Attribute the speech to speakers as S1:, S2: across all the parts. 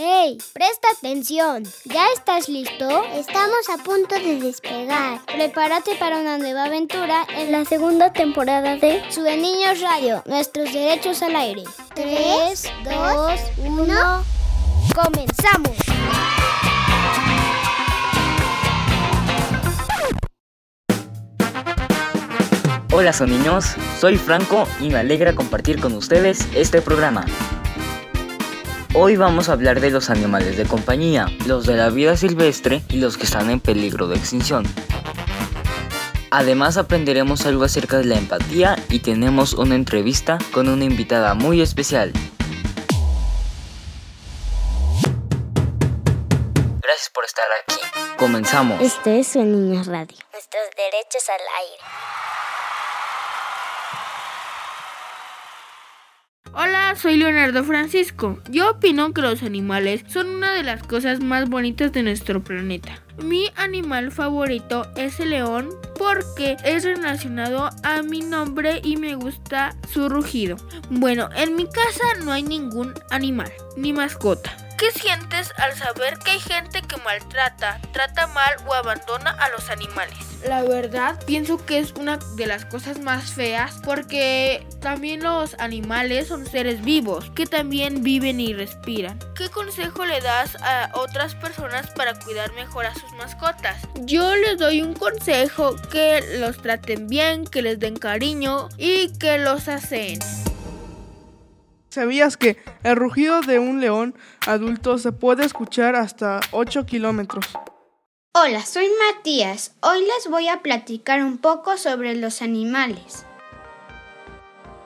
S1: ¡Hey! Presta atención. ¿Ya estás listo?
S2: Estamos a punto de despegar.
S1: Prepárate para una nueva aventura
S2: en la segunda temporada de
S1: Sube Niños Radio, nuestros derechos al aire.
S2: 3, 2, 1.
S1: ¡Comenzamos!
S3: Hola son niños, soy Franco y me alegra compartir con ustedes este programa. Hoy vamos a hablar de los animales de compañía, los de la vida silvestre y los que están en peligro de extinción. Además aprenderemos algo acerca de la empatía y tenemos una entrevista con una invitada muy especial. Gracias por estar aquí. Comenzamos.
S2: Este es un Niños Radio.
S1: Nuestros derechos al aire.
S4: Hola, soy Leonardo Francisco. Yo opino que los animales son una de las cosas más bonitas de nuestro planeta. Mi animal favorito es el león porque es relacionado a mi nombre y me gusta su rugido. Bueno, en mi casa no hay ningún animal ni mascota. ¿Qué sientes al saber que hay gente que maltrata, trata mal o abandona a los animales? La verdad, pienso que es una de las cosas más feas porque también los animales son seres vivos que también viven y respiran. ¿Qué consejo le das a otras personas para cuidar mejor a sus mascotas? Yo les doy un consejo que los traten bien, que les den cariño y que los hacen.
S5: ¿Sabías que el rugido de un león adulto se puede escuchar hasta 8 kilómetros?
S6: Hola, soy Matías. Hoy les voy a platicar un poco sobre los animales.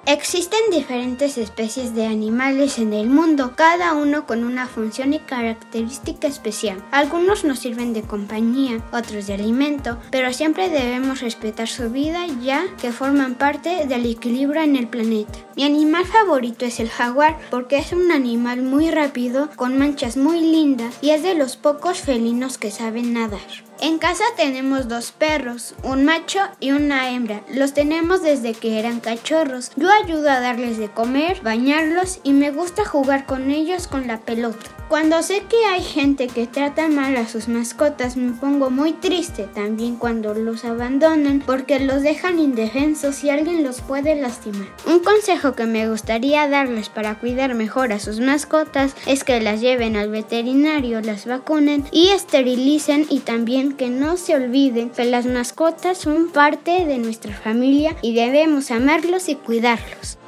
S6: Existen diferentes especies de animales en el mundo, cada uno con una función y característica especial. Algunos nos sirven de compañía, otros de alimento, pero siempre debemos respetar su vida ya que forman parte del equilibrio en el planeta. Mi animal favorito es el jaguar porque es un animal muy rápido, con manchas muy lindas y es de los pocos felinos que saben nadar. En casa tenemos dos perros, un macho y una hembra. Los tenemos desde que eran cachorros. Yo ayudo a darles de comer, bañarlos y me gusta jugar con ellos con la pelota. Cuando sé que hay gente que trata mal a sus mascotas me pongo muy triste también cuando los abandonan porque los dejan indefensos y alguien los puede lastimar. Un consejo que me gustaría darles para cuidar mejor a sus mascotas es que las lleven al veterinario, las vacunen y esterilicen y también que no se olviden que las mascotas son parte de nuestra familia y debemos amarlos y cuidarlos.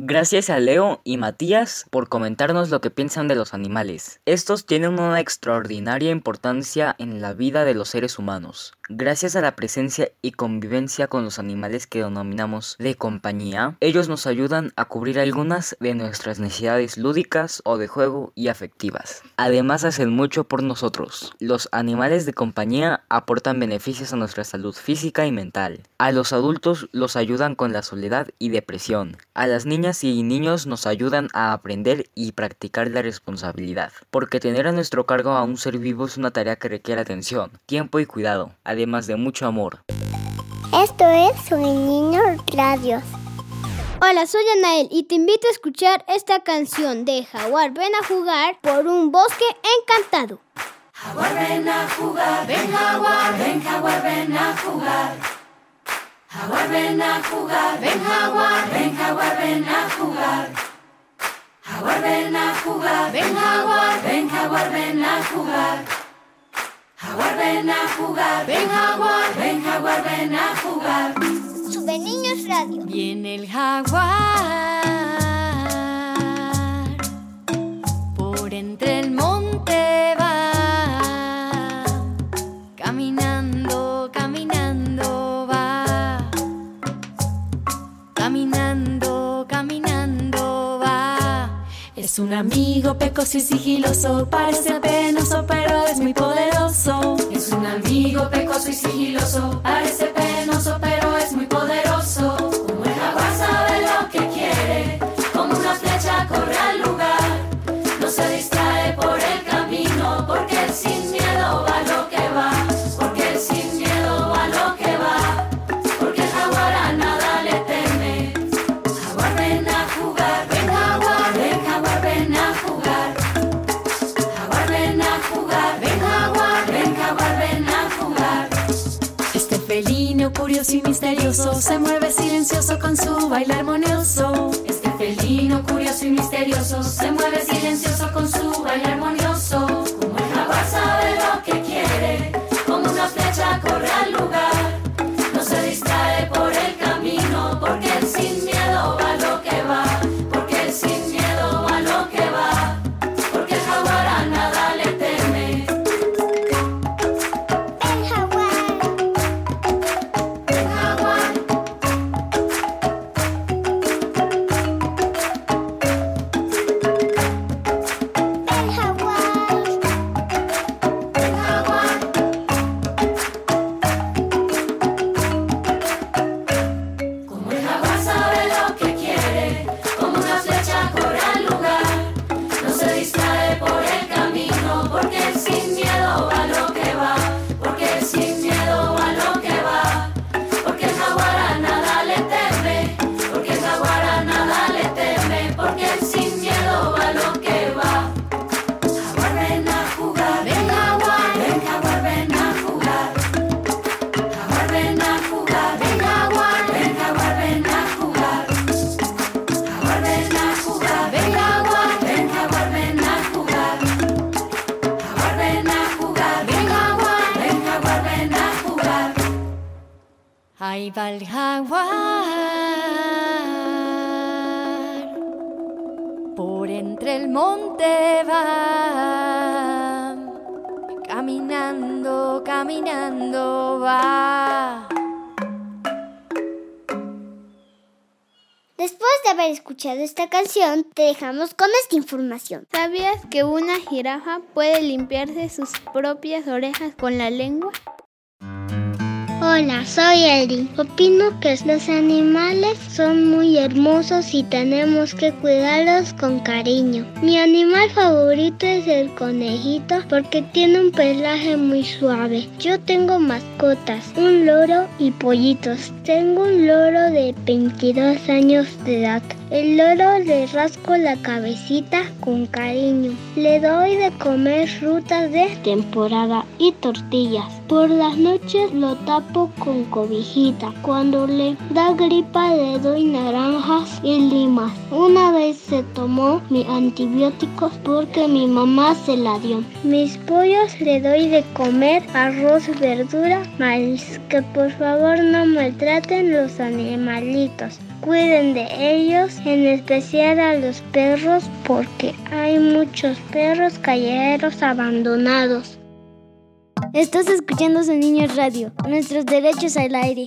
S3: Gracias a Leo y Matías por comentarnos lo que piensan de los animales. Estos tienen una extraordinaria importancia en la vida de los seres humanos. Gracias a la presencia y convivencia con los animales que denominamos de compañía, ellos nos ayudan a cubrir algunas de nuestras necesidades lúdicas o de juego y afectivas. Además hacen mucho por nosotros. Los animales de compañía aportan beneficios a nuestra salud física y mental. A los adultos los ayudan con la soledad y depresión. A las niñas y niños nos ayudan a aprender y practicar la responsabilidad. Porque tener a nuestro cargo a un ser vivo es una tarea que requiere atención, tiempo y cuidado además de mucho amor.
S2: Esto es Soy Niño Radio.
S1: Hola, soy Anael y te invito a escuchar esta canción de Jaguar Ven a jugar por un bosque encantado.
S7: Jaguar ven a jugar, ven jaguar, ven jaguar, ven a jugar. Jaguar ven a jugar, ven jaguar, ven jaguar, ven a jugar. Jaguar ven a jugar, ven jaguar, ven jaguar, ven a jugar. Jaguar, ven a jugar, ven jaguar, ven jaguar, ven a jugar.
S1: Sube Niños Radio.
S7: Viene el jaguar por entre el monte Es un amigo pecoso y sigiloso, parece penoso pero es muy poderoso. Es un amigo pecoso y sigiloso, parece penoso y misterioso se mueve silencioso con su baile armonioso. Este felino curioso y misterioso se mueve silencioso con su baile armonioso. Va el jaguar por entre el monte va, caminando, caminando va.
S2: Después de haber escuchado esta canción, te dejamos con esta información.
S1: ¿Sabías que una jirafa puede limpiarse sus propias orejas con la lengua?
S2: Hola, soy Eri. Opino que los animales son muy hermosos y tenemos que cuidarlos con cariño. Mi animal favorito es el conejito porque tiene un pelaje muy suave. Yo tengo mascotas, un loro y pollitos. Tengo un loro de 22 años de edad. El loro le rasco la cabecita con cariño. Le doy de comer frutas de temporada y tortillas. Por las noches lo tapo con cobijita. Cuando le da gripa le doy naranjas y limas. Una vez se tomó mi antibióticos porque mi mamá se la dio. Mis pollos le doy de comer arroz, verdura, maíz. Que por favor no maltraten los animalitos. Cuiden de ellos, en especial a los perros, porque hay muchos perros callejeros abandonados.
S1: Estás escuchando Su Niños Radio, nuestros derechos al aire.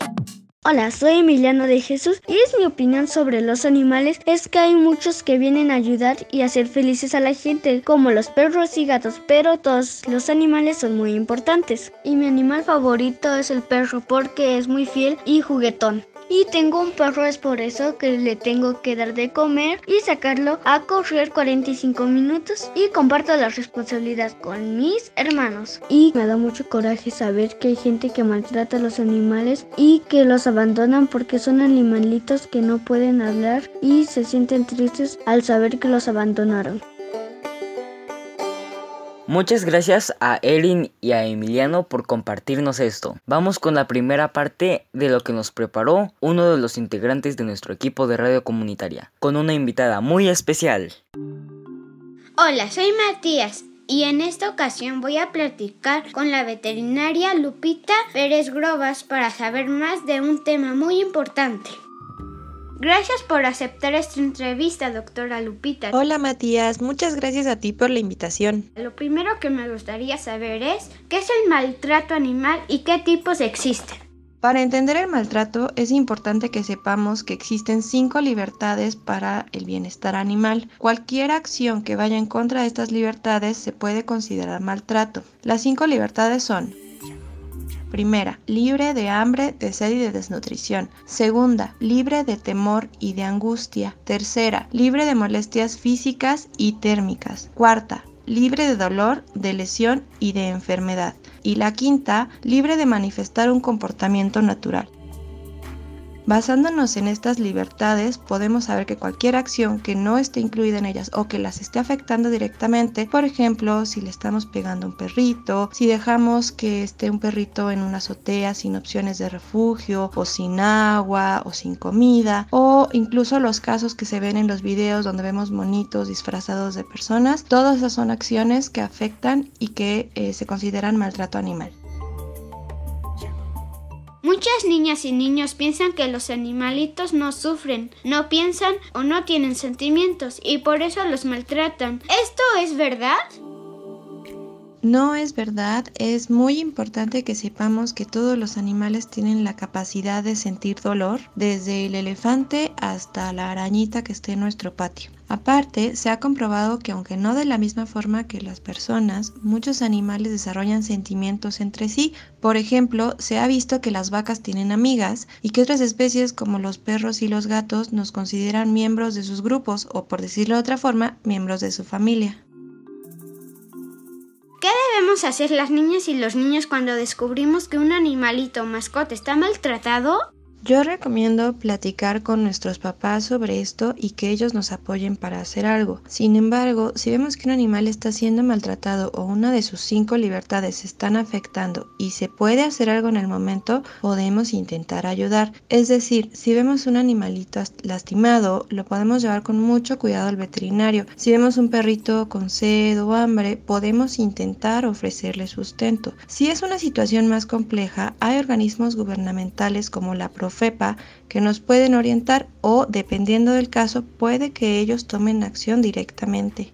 S8: Hola, soy Emiliano de Jesús y es mi opinión sobre los animales es que hay muchos que vienen a ayudar y hacer felices a la gente, como los perros y gatos, pero todos los animales son muy importantes. Y mi animal favorito es el perro porque es muy fiel y juguetón. Y tengo un perro, es por eso que le tengo que dar de comer y sacarlo a correr 45 minutos y comparto la responsabilidad con mis hermanos. Y me da mucho coraje saber que hay gente que maltrata a los animales y que los abandonan porque son animalitos que no pueden hablar y se sienten tristes al saber que los abandonaron.
S3: Muchas gracias a Erin y a Emiliano por compartirnos esto. Vamos con la primera parte de lo que nos preparó uno de los integrantes de nuestro equipo de radio comunitaria, con una invitada muy especial.
S6: Hola, soy Matías y en esta ocasión voy a platicar con la veterinaria Lupita Pérez Grobas para saber más de un tema muy importante. Gracias por aceptar esta entrevista, doctora Lupita.
S9: Hola Matías, muchas gracias a ti por la invitación.
S6: Lo primero que me gustaría saber es qué es el maltrato animal y qué tipos existen.
S9: Para entender el maltrato es importante que sepamos que existen cinco libertades para el bienestar animal. Cualquier acción que vaya en contra de estas libertades se puede considerar maltrato. Las cinco libertades son Primera, libre de hambre, de sed y de desnutrición. Segunda, libre de temor y de angustia. Tercera, libre de molestias físicas y térmicas. Cuarta, libre de dolor, de lesión y de enfermedad. Y la quinta, libre de manifestar un comportamiento natural. Basándonos en estas libertades, podemos saber que cualquier acción que no esté incluida en ellas o que las esté afectando directamente, por ejemplo, si le estamos pegando a un perrito, si dejamos que esté un perrito en una azotea sin opciones de refugio o sin agua o sin comida, o incluso los casos que se ven en los videos donde vemos monitos disfrazados de personas, todas esas son acciones que afectan y que eh, se consideran maltrato animal.
S6: Muchas niñas y niños piensan que los animalitos no sufren, no piensan o no tienen sentimientos y por eso los maltratan. ¿Esto es verdad?
S9: No es verdad, es muy importante que sepamos que todos los animales tienen la capacidad de sentir dolor, desde el elefante hasta la arañita que esté en nuestro patio. Aparte, se ha comprobado que aunque no de la misma forma que las personas, muchos animales desarrollan sentimientos entre sí. Por ejemplo, se ha visto que las vacas tienen amigas y que otras especies como los perros y los gatos nos consideran miembros de sus grupos o, por decirlo de otra forma, miembros de su familia.
S6: ¿Qué debemos hacer las niñas y los niños cuando descubrimos que un animalito mascota está maltratado?
S9: Yo recomiendo platicar con nuestros papás sobre esto y que ellos nos apoyen para hacer algo. Sin embargo, si vemos que un animal está siendo maltratado o una de sus cinco libertades se están afectando y se puede hacer algo en el momento, podemos intentar ayudar. Es decir, si vemos un animalito lastimado, lo podemos llevar con mucho cuidado al veterinario. Si vemos un perrito con sed o hambre, podemos intentar ofrecerle sustento. Si es una situación más compleja, hay organismos gubernamentales como la FEPA que nos pueden orientar o, dependiendo del caso, puede que ellos tomen acción directamente.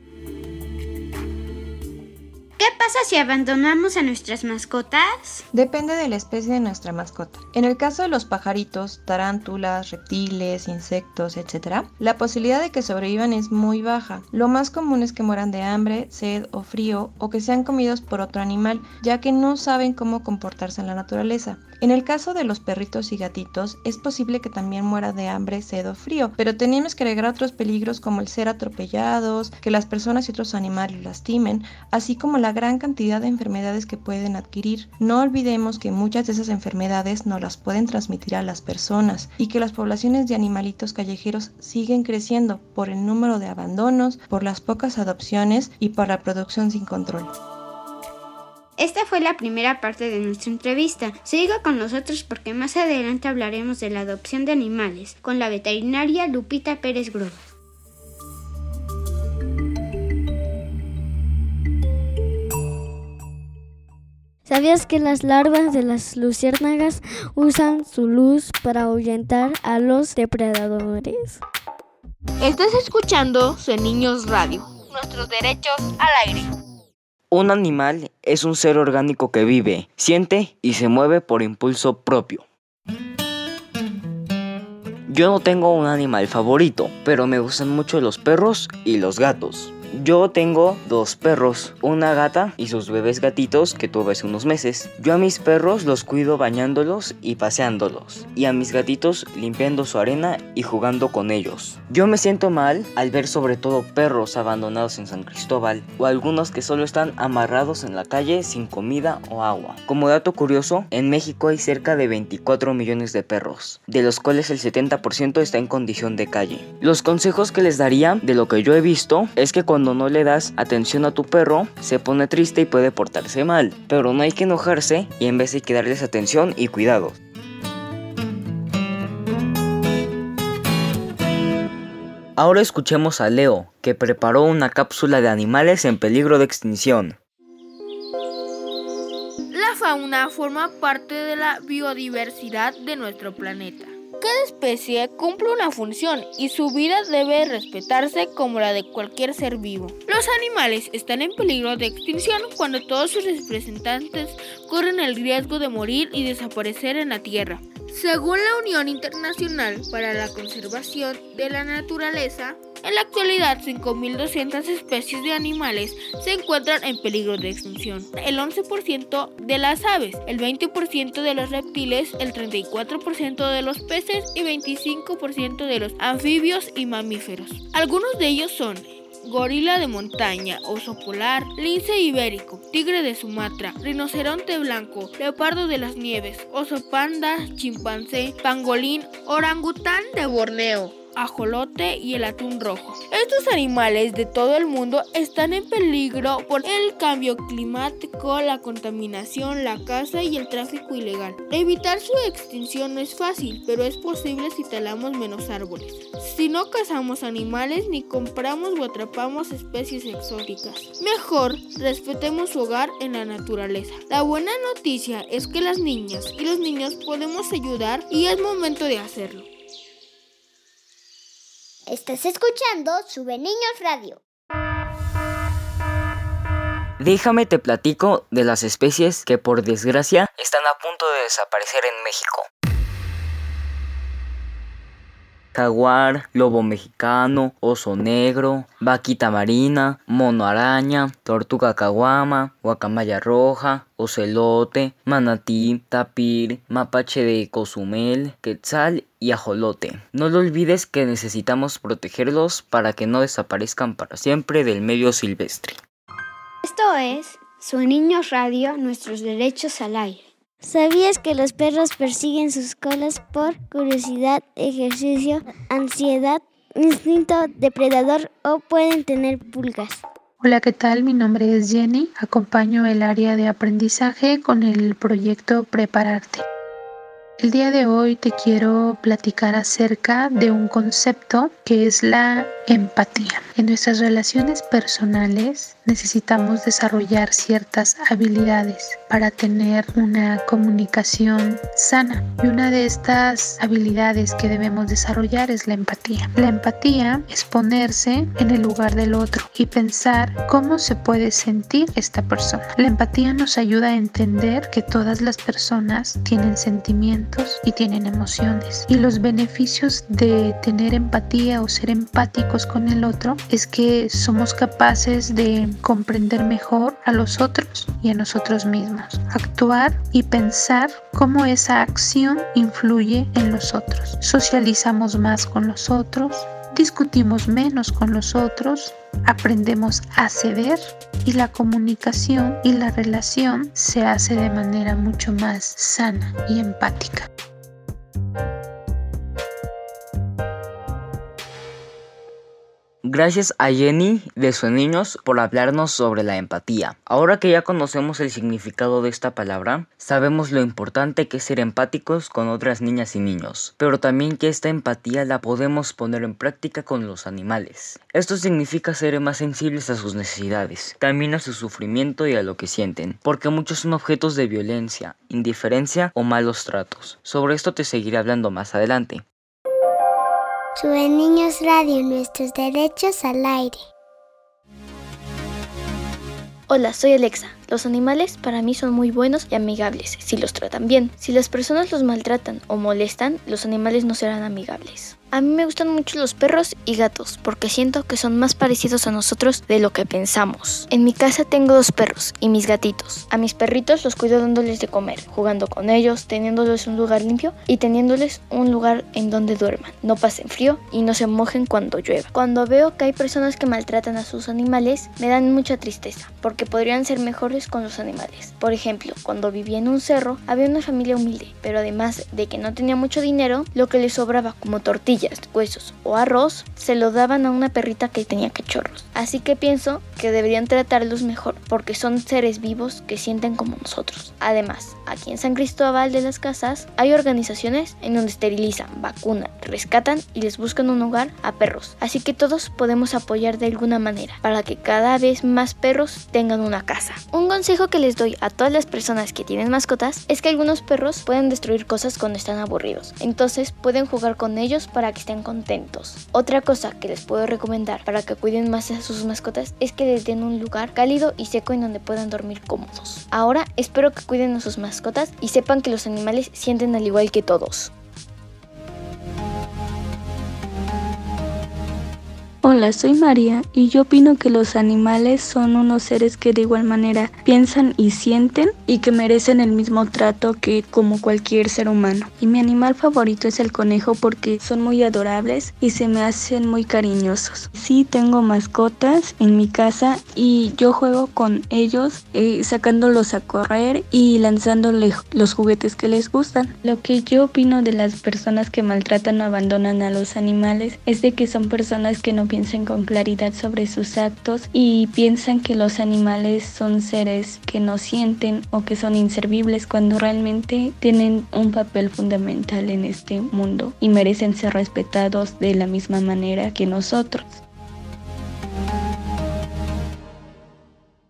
S6: ¿Qué pasa si abandonamos a nuestras mascotas?
S9: Depende de la especie de nuestra mascota. En el caso de los pajaritos, tarántulas, reptiles, insectos, etc., la posibilidad de que sobrevivan es muy baja. Lo más común es que mueran de hambre, sed o frío o que sean comidos por otro animal, ya que no saben cómo comportarse en la naturaleza. En el caso de los perritos y gatitos, es posible que también muera de hambre, sed o frío, pero tenemos que agregar otros peligros como el ser atropellados, que las personas y otros animales lastimen, así como la gran cantidad de enfermedades que pueden adquirir. No olvidemos que muchas de esas enfermedades no las pueden transmitir a las personas y que las poblaciones de animalitos callejeros siguen creciendo por el número de abandonos, por las pocas adopciones y por la producción sin control.
S6: Esta fue la primera parte de nuestra entrevista. Siga con nosotros porque más adelante hablaremos de la adopción de animales con la veterinaria Lupita Pérez Groba.
S8: ¿Sabías que las larvas de las luciérnagas usan su luz para ahuyentar a los depredadores?
S4: Estás escuchando Niños Radio, nuestros derechos al aire.
S3: Un animal es un ser orgánico que vive, siente y se mueve por impulso propio. Yo no tengo un animal favorito, pero me gustan mucho los perros y los gatos. Yo tengo dos perros, una gata y sus bebés gatitos que tuve hace unos meses. Yo a mis perros los cuido bañándolos y paseándolos, y a mis gatitos limpiando su arena y jugando con ellos. Yo me siento mal al ver sobre todo perros abandonados en San Cristóbal o algunos que solo están amarrados en la calle sin comida o agua. Como dato curioso, en México hay cerca de 24 millones de perros, de los cuales el 70% está en condición de calle. Los consejos que les daría de lo que yo he visto es que cuando no le das atención a tu perro, se pone triste y puede portarse mal. Pero no hay que enojarse y en vez hay que darles atención y cuidado. Ahora escuchemos a Leo, que preparó una cápsula de animales en peligro de extinción.
S4: La fauna forma parte de la biodiversidad de nuestro planeta. Cada especie cumple una función y su vida debe respetarse como la de cualquier ser vivo. Los animales están en peligro de extinción cuando todos sus representantes corren el riesgo de morir y desaparecer en la Tierra. Según la Unión Internacional para la Conservación de la Naturaleza, en la actualidad 5.200 especies de animales se encuentran en peligro de extinción. El 11% de las aves, el 20% de los reptiles, el 34% de los peces y 25% de los anfibios y mamíferos. Algunos de ellos son gorila de montaña, oso polar, lince ibérico, tigre de Sumatra, rinoceronte blanco, leopardo de las nieves, oso panda, chimpancé, pangolín, orangután de Borneo ajolote y el atún rojo. Estos animales de todo el mundo están en peligro por el cambio climático, la contaminación, la caza y el tráfico ilegal. Evitar su extinción no es fácil, pero es posible si talamos menos árboles. Si no cazamos animales ni compramos o atrapamos especies exóticas. Mejor respetemos su hogar en la naturaleza. La buena noticia es que las niñas y los niños podemos ayudar y es momento de hacerlo.
S1: Estás escuchando Sube Niños Radio.
S3: Déjame te platico de las especies que por desgracia están a punto de desaparecer en México. jaguar, lobo mexicano, oso negro, vaquita marina, mono araña, tortuga caguama, guacamaya roja, ocelote, manatí, tapir, mapache de cozumel, quetzal y ajolote. No lo olvides que necesitamos protegerlos para que no desaparezcan para siempre del medio silvestre.
S6: Esto es Su Niño Radio, nuestros derechos al aire.
S2: ¿Sabías que los perros persiguen sus colas por curiosidad, ejercicio, ansiedad, instinto depredador o pueden tener pulgas?
S10: Hola, ¿qué tal? Mi nombre es Jenny. Acompaño el área de aprendizaje con el proyecto Prepararte. El día de hoy te quiero platicar acerca de un concepto que es la empatía. En nuestras relaciones personales necesitamos desarrollar ciertas habilidades para tener una comunicación sana. Y una de estas habilidades que debemos desarrollar es la empatía. La empatía es ponerse en el lugar del otro y pensar cómo se puede sentir esta persona. La empatía nos ayuda a entender que todas las personas tienen sentimientos y tienen emociones. Y los beneficios de tener empatía o ser empáticos con el otro es que somos capaces de comprender mejor a los otros y a nosotros mismos, actuar y pensar cómo esa acción influye en los otros. Socializamos más con los otros, discutimos menos con los otros, aprendemos a ceder y la comunicación y la relación se hace de manera mucho más sana y empática.
S3: Gracias a Jenny de Niños por hablarnos sobre la empatía. Ahora que ya conocemos el significado de esta palabra, sabemos lo importante que es ser empáticos con otras niñas y niños, pero también que esta empatía la podemos poner en práctica con los animales. Esto significa ser más sensibles a sus necesidades, también a su sufrimiento y a lo que sienten, porque muchos son objetos de violencia, indiferencia o malos tratos. Sobre esto te seguiré hablando más adelante.
S2: Sube Niños Radio, nuestros derechos al aire.
S8: Hola, soy Alexa. Los animales para mí son muy buenos y amigables si los tratan bien. Si las personas los maltratan o molestan, los animales no serán amigables. A mí me gustan mucho los perros y gatos porque siento que son más parecidos a nosotros de lo que pensamos. En mi casa tengo dos perros y mis gatitos. A mis perritos los cuido dándoles de comer, jugando con ellos, teniéndoles un lugar limpio y teniéndoles un lugar en donde duerman. No pasen frío y no se mojen cuando llueva. Cuando veo que hay personas que maltratan a sus animales, me dan mucha tristeza porque podrían ser con los animales. Por ejemplo, cuando vivía en un cerro, había una familia humilde, pero además de que no tenía mucho dinero, lo que les sobraba como tortillas huesos o arroz se lo daban a una perrita que tenía cachorros. Así que pienso que deberían tratarlos mejor porque son seres vivos que sienten como nosotros. Además, aquí en San Cristóbal de las Casas hay organizaciones en donde esterilizan, vacunan, rescatan y les buscan un hogar a perros. Así que todos podemos apoyar de alguna manera para que cada vez más perros tengan una casa. Un consejo que les doy a todas las personas que tienen mascotas es que algunos perros pueden destruir cosas cuando están aburridos. Entonces pueden jugar con ellos para que estén contentos. Otra cosa que les puedo recomendar para que cuiden más a sus mascotas es que les den un lugar cálido y seco en donde puedan dormir cómodos. Ahora espero que cuiden a sus mascotas y sepan que los animales sienten al igual que todos.
S11: Hola, soy María y yo opino que los animales son unos seres que de igual manera piensan y sienten y que merecen el mismo trato que como cualquier ser humano. Y mi animal favorito es el conejo porque son muy adorables y se me hacen muy cariñosos. Sí tengo mascotas en mi casa y yo juego con ellos eh, sacándolos a correr y lanzándoles los juguetes que les gustan. Lo que yo opino de las personas que maltratan o abandonan a los animales es de que son personas que no piensan con claridad sobre sus actos y piensan que los animales son seres que no sienten o que son inservibles cuando realmente tienen un papel fundamental en este mundo y merecen ser respetados de la misma manera que nosotros.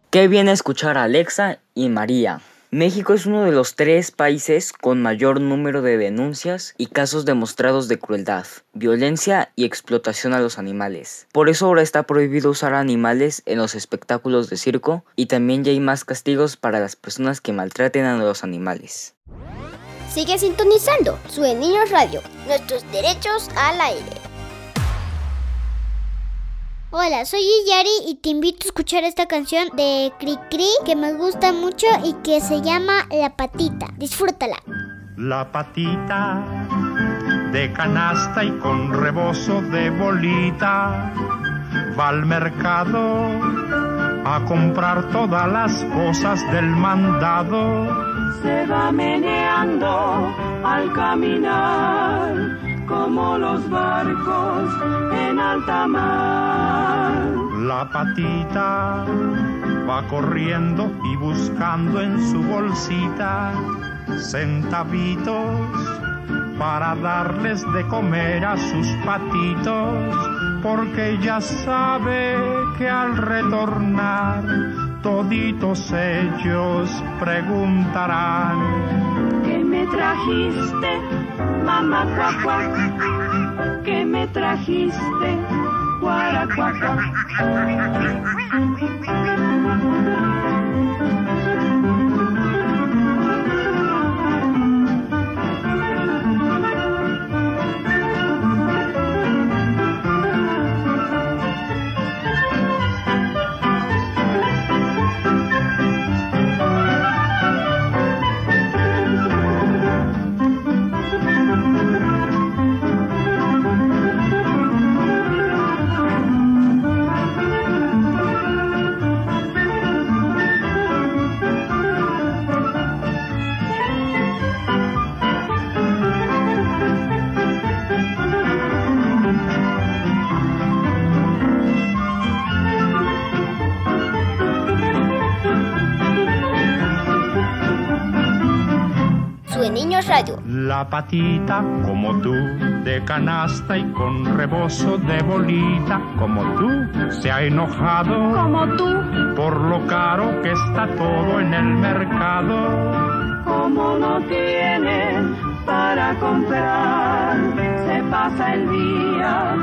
S3: Qué bien escuchar a Alexa y María. México es uno de los tres países con mayor número de denuncias y casos demostrados de crueldad, violencia y explotación a los animales. Por eso ahora está prohibido usar animales en los espectáculos de circo y también ya hay más castigos para las personas que maltraten a los animales.
S12: Sigue sintonizando su Niños Radio, nuestros derechos al aire. Hola, soy Yari y te invito a escuchar esta canción de Cri Cri que me gusta mucho y que se llama La Patita. Disfrútala.
S13: La patita de canasta y con rebozo de bolita va al mercado a comprar todas las cosas del mandado.
S14: Se va meneando al caminar como los barcos en alta mar.
S13: La patita va corriendo y buscando en su bolsita centavitos para darles de comer a sus patitos, porque ya sabe que al retornar toditos ellos preguntarán
S14: ¿Qué me trajiste, mamá? ¿Qué me trajiste, guaracuaca?
S13: La patita como tú, de canasta y con rebozo de bolita, como tú, se ha enojado.
S14: Como tú,
S13: por lo caro que está todo en el mercado.
S14: Como no tiene para comprar, se pasa el día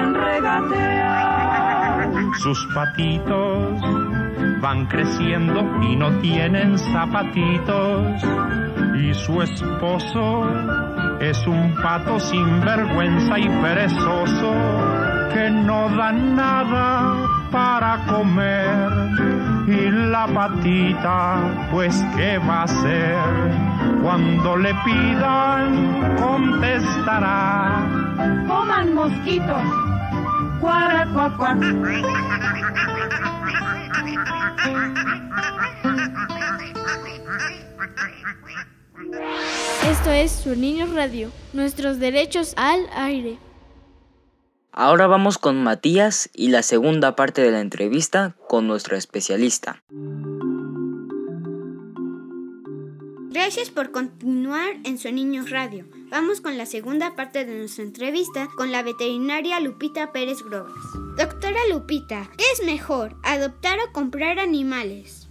S14: en regatear.
S13: Sus patitos van creciendo y no tienen zapatitos y su esposo es un pato sin vergüenza y perezoso que no da nada para comer. Y la patita pues qué va a hacer cuando le pidan contestará.
S14: Coman mosquitos. Cuaracuacuac
S15: Esto es Su Niño Radio, nuestros derechos al aire.
S3: Ahora vamos con Matías y la segunda parte de la entrevista con nuestro especialista.
S6: Gracias por continuar en Su Niños Radio. Vamos con la segunda parte de nuestra entrevista con la veterinaria Lupita Pérez Grobas. Doctora Lupita, ¿qué es mejor, adoptar o comprar animales?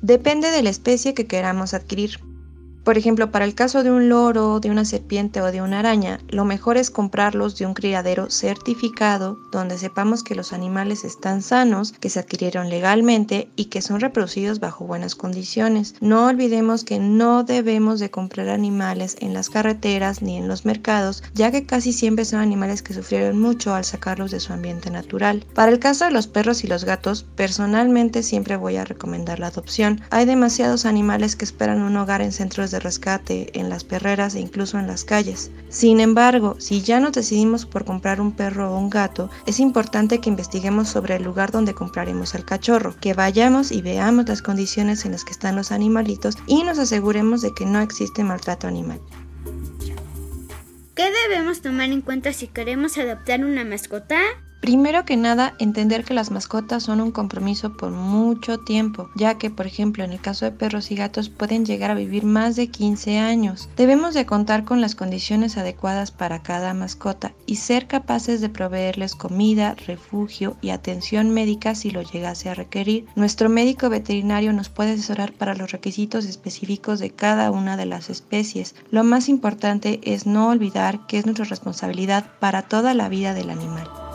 S9: Depende de la especie que queramos adquirir. Por ejemplo, para el caso de un loro, de una serpiente o de una araña, lo mejor es comprarlos de un criadero certificado donde sepamos que los animales están sanos, que se adquirieron legalmente y que son reproducidos bajo buenas condiciones. No olvidemos que no debemos de comprar animales en las carreteras ni en los mercados, ya que casi siempre son animales que sufrieron mucho al sacarlos de su ambiente natural. Para el caso de los perros y los gatos, personalmente siempre voy a recomendar la adopción. Hay demasiados animales que esperan un hogar en centros de rescate, en las perreras e incluso en las calles. Sin embargo, si ya nos decidimos por comprar un perro o un gato, es importante que investiguemos sobre el lugar donde compraremos al cachorro, que vayamos y veamos las condiciones en las que están los animalitos y nos aseguremos de que no existe maltrato animal.
S6: ¿Qué debemos tomar en cuenta si queremos adoptar una mascota?
S9: Primero que nada, entender que las mascotas son un compromiso por mucho tiempo, ya que, por ejemplo, en el caso de perros y gatos pueden llegar a vivir más de 15 años. Debemos de contar con las condiciones adecuadas para cada mascota y ser capaces de proveerles comida, refugio y atención médica si lo llegase a requerir. Nuestro médico veterinario nos puede asesorar para los requisitos específicos de cada una de las especies. Lo más importante es no olvidar que es nuestra responsabilidad para toda la vida del animal.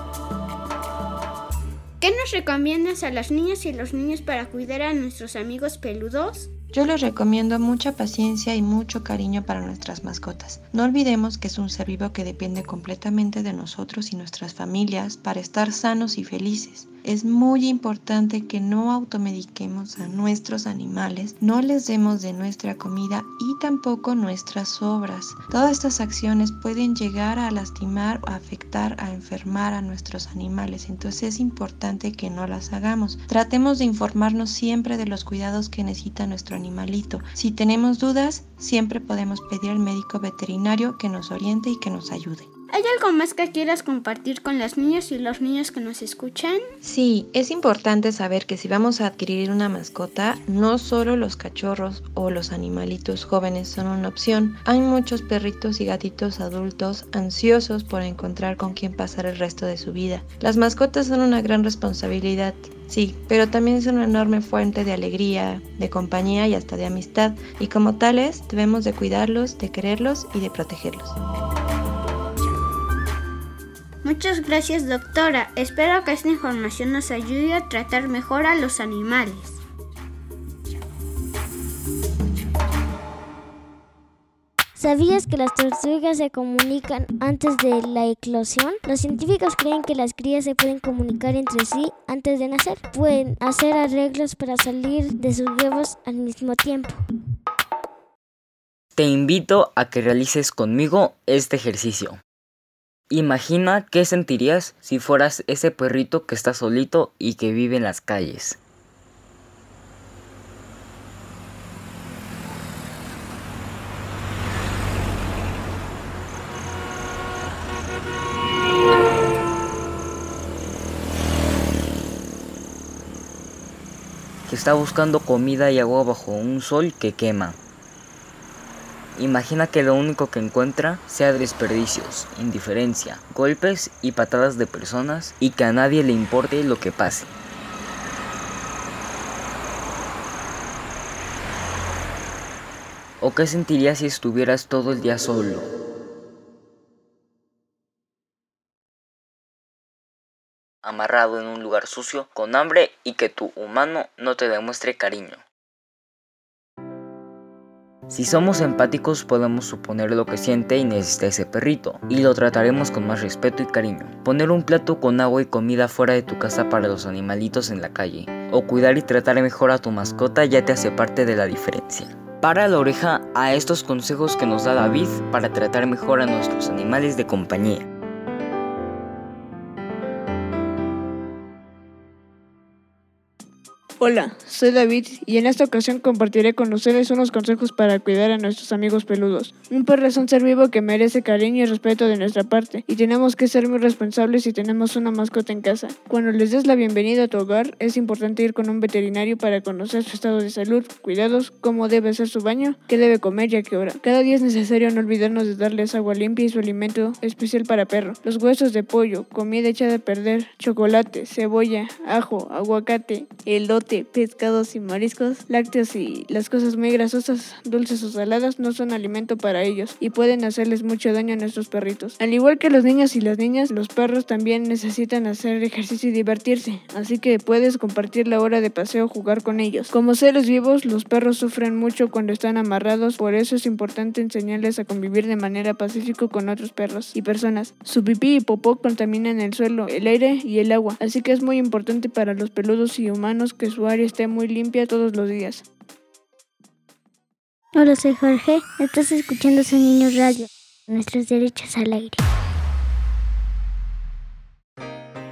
S6: ¿Qué nos recomiendas a las niñas y los niños para cuidar a nuestros amigos peludos?
S9: Yo les recomiendo mucha paciencia y mucho cariño para nuestras mascotas. No olvidemos que es un ser vivo que depende completamente de nosotros y nuestras familias para estar sanos y felices. Es muy importante que no automediquemos a nuestros animales, no les demos de nuestra comida y tampoco nuestras sobras. Todas estas acciones pueden llegar a lastimar o afectar a enfermar a nuestros animales, entonces es importante que no las hagamos. Tratemos de informarnos siempre de los cuidados que necesita nuestro animalito. Si tenemos dudas, siempre podemos pedir al médico veterinario que nos oriente y que nos ayude.
S6: ¿Hay algo más que quieras compartir con las niñas y los niños que nos escuchan?
S9: Sí, es importante saber que si vamos a adquirir una mascota, no solo los cachorros o los animalitos jóvenes son una opción. Hay muchos perritos y gatitos adultos ansiosos por encontrar con quién pasar el resto de su vida. Las mascotas son una gran responsabilidad. Sí, pero también son una enorme fuente de alegría, de compañía y hasta de amistad, y como tales debemos de cuidarlos, de quererlos y de protegerlos.
S6: Muchas gracias doctora. Espero que esta información nos ayude a tratar mejor a los animales.
S1: ¿Sabías que las tortugas se comunican antes de la eclosión? Los científicos creen que las crías se pueden comunicar entre sí antes de nacer. Pueden hacer arreglos para salir de sus huevos al mismo tiempo.
S3: Te invito a que realices conmigo este ejercicio. Imagina qué sentirías si fueras ese perrito que está solito y que vive en las calles. Que está buscando comida y agua bajo un sol que quema. Imagina que lo único que encuentra sea desperdicios, indiferencia, golpes y patadas de personas y que a nadie le importe lo que pase. ¿O qué sentirías si estuvieras todo el día solo? Amarrado en un lugar sucio, con hambre y que tu humano no te demuestre cariño. Si somos empáticos podemos suponer lo que siente y necesita ese perrito, y lo trataremos con más respeto y cariño. Poner un plato con agua y comida fuera de tu casa para los animalitos en la calle, o cuidar y tratar mejor a tu mascota ya te hace parte de la diferencia. Para la oreja a estos consejos que nos da David para tratar mejor a nuestros animales de compañía.
S16: Hola, soy David y en esta ocasión compartiré con ustedes unos consejos para cuidar a nuestros amigos peludos. Un perro es un ser vivo que merece cariño y respeto de nuestra parte y tenemos que ser muy responsables si tenemos una mascota en casa. Cuando les des la bienvenida a tu hogar, es importante ir con un veterinario para conocer su estado de salud, cuidados, cómo debe ser su baño, qué debe comer y a qué hora. Cada día es necesario no olvidarnos de darles agua limpia y su alimento especial para perro. Los huesos de pollo, comida echada a perder, chocolate, cebolla, ajo, aguacate, elote pescados y mariscos, lácteos y las cosas muy grasosas, dulces o saladas no son alimento para ellos y pueden hacerles mucho daño a nuestros perritos. Al igual que los niños y las niñas, los perros también necesitan hacer ejercicio y divertirse, así que puedes compartir la hora de paseo o jugar con ellos. Como seres vivos, los perros sufren mucho cuando están amarrados, por eso es importante enseñarles a convivir de manera pacífica con otros perros y personas. Su pipí y popó contaminan el suelo, el aire y el agua, así que es muy importante para los peludos y humanos que su área esté muy limpia todos los días.
S1: Hola, soy Jorge. Estás escuchando Su Niño Radio. Nuestros derechos al aire.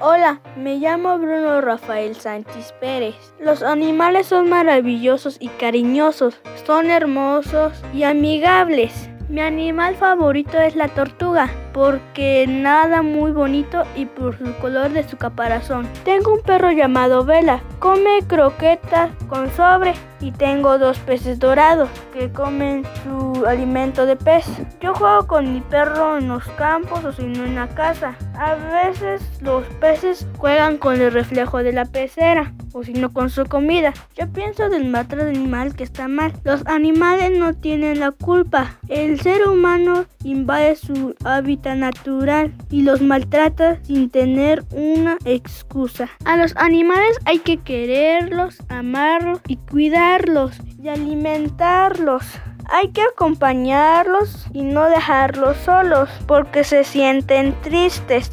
S15: Hola, me llamo Bruno Rafael Sánchez Pérez. Los animales son maravillosos y cariñosos, son hermosos y amigables. Mi animal favorito es la tortuga porque nada muy bonito y por su color de su caparazón. Tengo un perro llamado Vela, come croquetas con sobre y tengo dos peces dorados que comen su alimento de pez. Yo juego con mi perro en los campos o si no en la casa. A veces los peces juegan con el reflejo de la pecera o si no con su comida. Yo pienso del maltrato animal que está mal. Los animales no tienen la culpa. El ser humano invade su hábitat natural y los maltrata sin tener una excusa. A los animales hay que quererlos, amarlos y cuidarlos y alimentarlos. Hay que acompañarlos y no dejarlos solos porque se sienten tristes.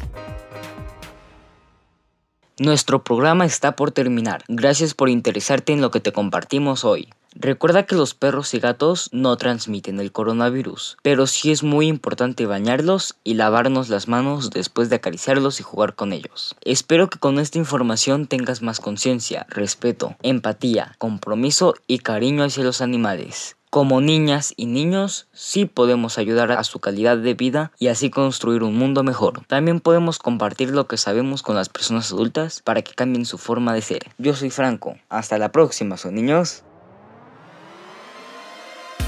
S3: Nuestro programa está por terminar. Gracias por interesarte en lo que te compartimos hoy. Recuerda que los perros y gatos no transmiten el coronavirus, pero sí es muy importante bañarlos y lavarnos las manos después de acariciarlos y jugar con ellos. Espero que con esta información tengas más conciencia, respeto, empatía, compromiso y cariño hacia los animales. Como niñas y niños, sí podemos ayudar a su calidad de vida y así construir un mundo mejor. También podemos compartir lo que sabemos con las personas adultas para que cambien su forma de ser. Yo soy Franco. Hasta la próxima, son niños.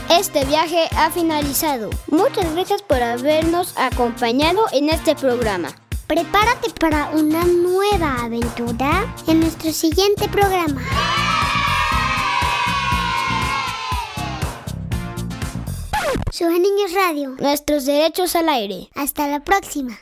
S2: Este viaje ha finalizado. Muchas gracias por habernos acompañado en este programa. Prepárate para una nueva aventura en nuestro siguiente programa. Sube Niños Radio. Nuestros derechos al aire. Hasta la próxima.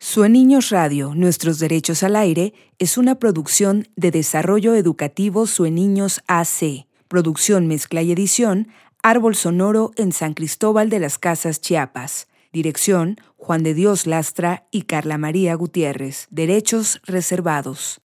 S17: Sueniños Radio, Nuestros Derechos al Aire, es una producción de Desarrollo Educativo Sueniños AC. Producción, mezcla y edición, Árbol Sonoro en San Cristóbal de las Casas, Chiapas. Dirección, Juan de Dios Lastra y Carla María Gutiérrez. Derechos reservados.